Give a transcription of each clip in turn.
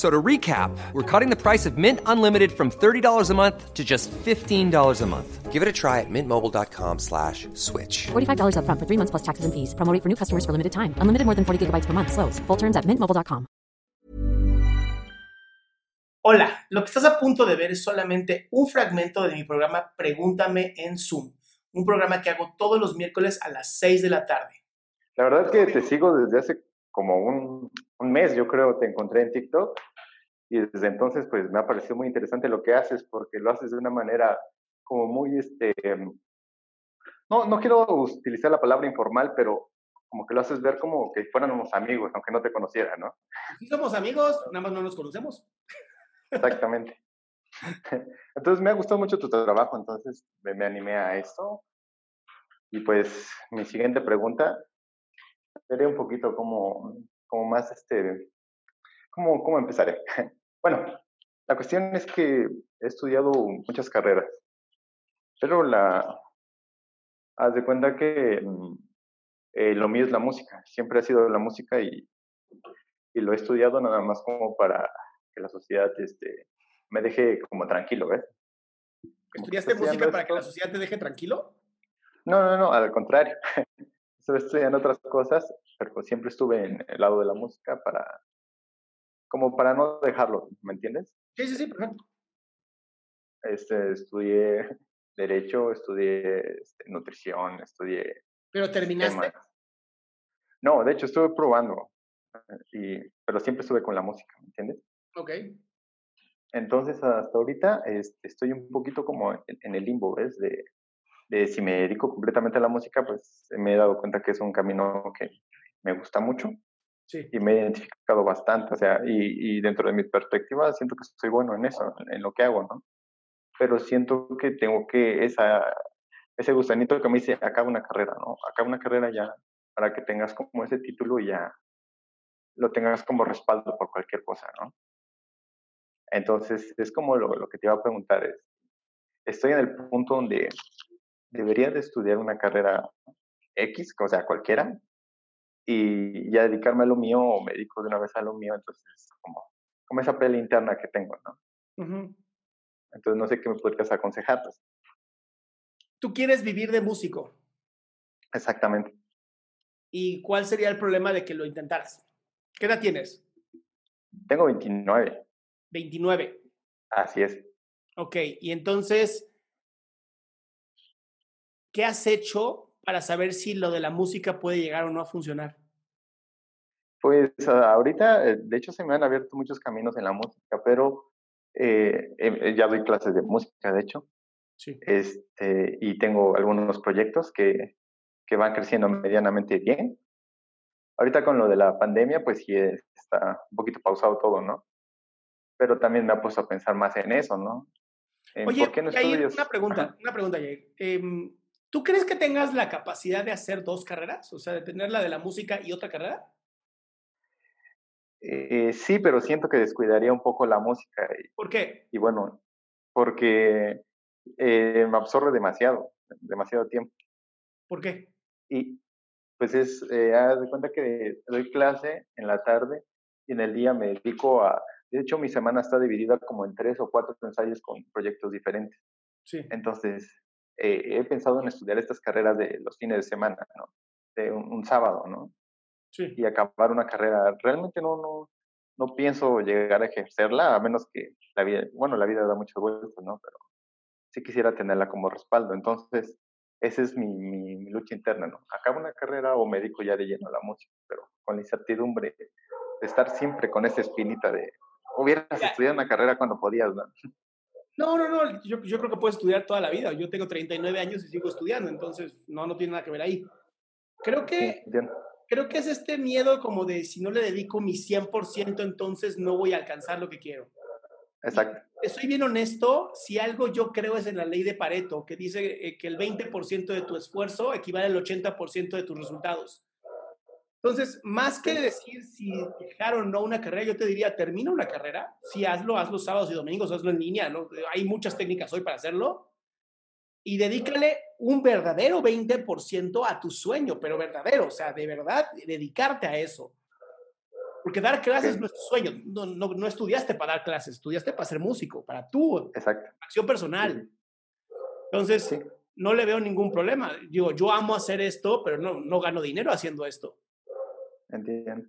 So to recap, we're cutting the price of Mint Unlimited from $30 a month to just $15 a month. Give it a try at mintmobile.com slash switch. $45 upfront for three months plus taxes and fees. Promo rate for new customers for limited time. Unlimited more than 40 gigabytes per month. Slows. Full terms at mintmobile.com. Hola, lo que estás a punto de ver es solamente un fragmento de mi programa Pregúntame en Zoom, un programa que hago todos los miércoles a las 6 de la tarde. La verdad es que te sigo desde hace como un, un mes, yo creo, te encontré en TikTok y desde entonces pues me ha parecido muy interesante lo que haces porque lo haces de una manera como muy, este, no, no quiero utilizar la palabra informal, pero como que lo haces ver como que fuéramos amigos, aunque no te conociera, ¿no? Sí somos amigos, nada más no nos conocemos. Exactamente. Entonces me ha gustado mucho tu trabajo, entonces me, me animé a esto. Y pues mi siguiente pregunta sería un poquito como, como más, este, ¿cómo, ¿cómo empezaré? Bueno, la cuestión es que he estudiado muchas carreras, pero la, haz de cuenta que mm, eh, lo mío es la música, siempre ha sido la música y, y lo he estudiado nada más como para que la sociedad este, me deje como tranquilo, ¿ves? ¿Estudiaste música para que la sociedad te deje tranquilo? No, no, no, al contrario. Estuve estudiando otras cosas, pero siempre estuve en el lado de la música para, como para no dejarlo, ¿me entiendes? Sí, sí, sí, perfecto. Este, estudié Derecho, estudié este, Nutrición, estudié... ¿Pero terminaste? temas. No, de hecho estuve probando, y, pero siempre estuve con la música, ¿me entiendes? Ok. Entonces, hasta ahorita este, estoy un poquito como en, en el limbo, ¿ves? De, de si me dedico completamente a la música, pues me he dado cuenta que es un camino que me gusta mucho Sí. y me he identificado bastante, o sea, y, y dentro de mi perspectiva siento que soy bueno en eso, en, lo que hago, ¿no? Pero siento que tengo que esa, ese gusanito que me dice, acaba una carrera, ¿no? Acaba una carrera ya, para que tengas como ese título y ya lo tengas como respaldo por cualquier cosa, ¿no? Entonces, es como lo, lo que te iba a preguntar, es, estoy en el punto donde debería de estudiar una carrera X, o sea, cualquiera, y ya dedicarme a lo mío o me dedico de una vez a lo mío, entonces como, como esa pelea interna que tengo, ¿no? Entonces no sé qué me podrías aconsejar. pues. Tú quieres vivir de músico. Exactamente. ¿Y cuál sería el problema de que lo intentaras? ¿Qué edad tienes? Tengo 29, 29. así es. Ok, y entonces, ¿qué has hecho para saber si lo de la música puede llegar o no a funcionar? Pues a- ahorita, eh, de hecho, se me han abierto muchos caminos en la música, pero eh, eh, ya doy clases de música, de hecho, Sí. este, y tengo algunos proyectos que, que van creciendo medianamente bien. Ahorita con lo de la pandemia, pues sí eh, está un poquito pausado todo, ¿no? Pero también me ha puesto a pensar más en eso, ¿no? En Oye, ¿por qué no Yair, una pregunta, una pregunta, Yair. Em, ¿Tú crees que tengas la capacidad de hacer dos carreras? O sea, de tener la de la música y otra carrera. Eh, sí, pero siento que descuidaría un poco la música y, ¿Por qué? y bueno, porque eh, me absorbe demasiado, demasiado tiempo. ¿Por qué? Y pues es, eh, haz de cuenta que doy clase en la tarde y en el día me dedico a, de hecho mi semana está dividida como en tres o cuatro ensayos con proyectos diferentes. Sí. Entonces, eh, he pensado en estudiar estas carreras de los fines de semana, ¿no? De un, un sábado, ¿no? Sí. y acabar una carrera. Realmente no, no, no pienso llegar a ejercerla, a menos que la vida, bueno, la vida da muchas vueltas, ¿no? Pero sí quisiera tenerla como respaldo. Entonces, esa es mi, mi, mi lucha interna, ¿no? Acabo una carrera o me dedico ya de lleno a la música, pero con la incertidumbre estar siempre con esa espinita de, hubieras estudiado una carrera cuando podías, ¿no? No, no, no, yo, yo, creo que puedes estudiar toda la vida. Yo tengo 39 años y sigo estudiando, entonces no, no tiene nada que ver ahí. Creo que, creo que es este miedo como de si no le dedico mi 100%, entonces no voy a alcanzar lo que quiero. Exacto. Soy bien honesto, si algo yo creo es en la ley de Pareto, que dice eh, que el 20% de tu esfuerzo equivale al 80% de tus resultados. Entonces, más que decir si dejar o no una carrera, yo te diría, termina una carrera, si hazlo, hazlo sábados y domingos, hazlo en línea, ¿no? Hay muchas técnicas hoy para hacerlo. Y dedícale un verdadero 20% a tu sueño, pero verdadero, o sea, de verdad, dedicarte a eso. Porque dar clases no es tu sueño, no, no, no estudiaste para dar clases, estudiaste para ser músico, para tu acción personal. Entonces, no le veo ningún problema. Digo, yo amo hacer esto, pero no, no gano dinero haciendo esto. Entiendo.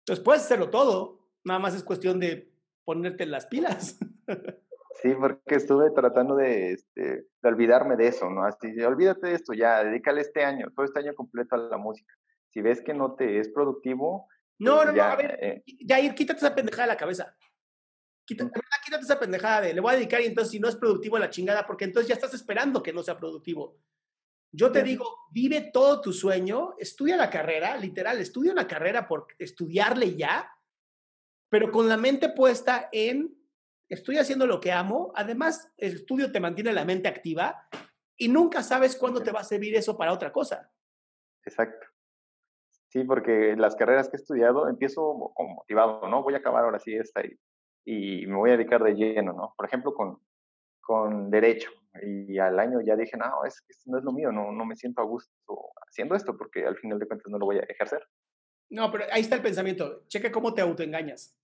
Entonces puedes hacerlo todo, nada más es cuestión de ponerte las pilas. Sí, porque estuve tratando de, este, de olvidarme de eso, ¿no? Así, olvídate de esto ya, dedícale este año, todo este año completo a la música. Si ves que no te es productivo. No, pues no, no, a ver, eh. Jair, quítate esa pendejada de la cabeza. Quítate, quítate esa pendejada de le voy a dedicar y entonces si no es productivo la chingada, porque entonces ya estás esperando que no sea productivo. Yo te digo, vive todo tu sueño, estudia la carrera, literal, estudia una carrera por estudiarle ya, pero con la mente puesta en, estoy haciendo lo que amo, además el estudio te mantiene la mente activa y nunca sabes cuándo te va a servir eso para otra cosa. Exacto. Sí, porque las carreras que he estudiado empiezo como motivado, ¿no? Voy a acabar ahora sí esta y, y me voy a dedicar de lleno, ¿no? Por ejemplo, con, con derecho y al año ya dije, no, es esto no es lo mío, no, no me siento a gusto haciendo esto porque al final de cuentas no lo voy a ejercer. No, pero ahí está el pensamiento. Checa cómo te autoengañas.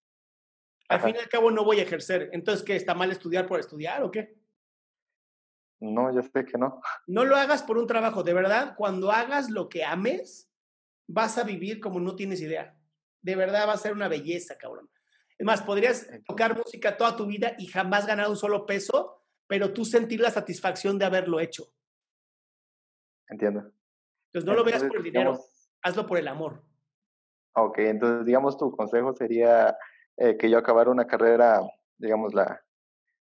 Al fin y al cabo no voy a ejercer. Entonces, ¿qué? ¿Está mal estudiar por estudiar o qué? No, yo sé que no. No lo hagas por un trabajo. De verdad, cuando hagas lo que ames, vas a vivir como no tienes idea. De verdad va a ser una belleza, cabrón. Es más, podrías tocar música toda tu vida y jamás ganar un solo peso pero tú sentir la satisfacción de haberlo hecho. Entiendo. Entonces no lo veas por el dinero, hazlo por el amor. Ok, entonces digamos tu consejo sería eh, que yo acabara una carrera, digamos, la,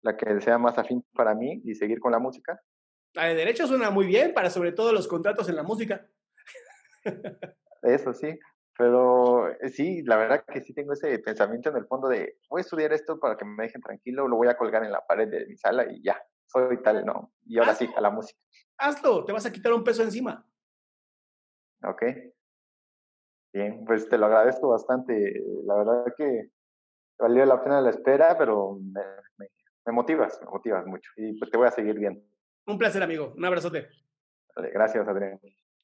la que sea más afín para mí y seguir con la música. La de derecho suena muy bien para sobre todo los contratos en la música. Eso sí, pero eh, sí, la verdad que sí tengo ese pensamiento en el fondo de, voy a estudiar esto para que me dejen tranquilo, lo voy a colgar en la pared de mi sala y ya, soy tal, ¿no? Y ahora sí, a la música. Hazlo, te vas a quitar un peso encima. Ok. Bien, pues te lo agradezco bastante. La verdad que valió la pena la espera, pero me, me motivas, me motivas mucho. Y pues te voy a seguir viendo. Un placer, amigo. Un abrazote. Vale, gracias, Adrián.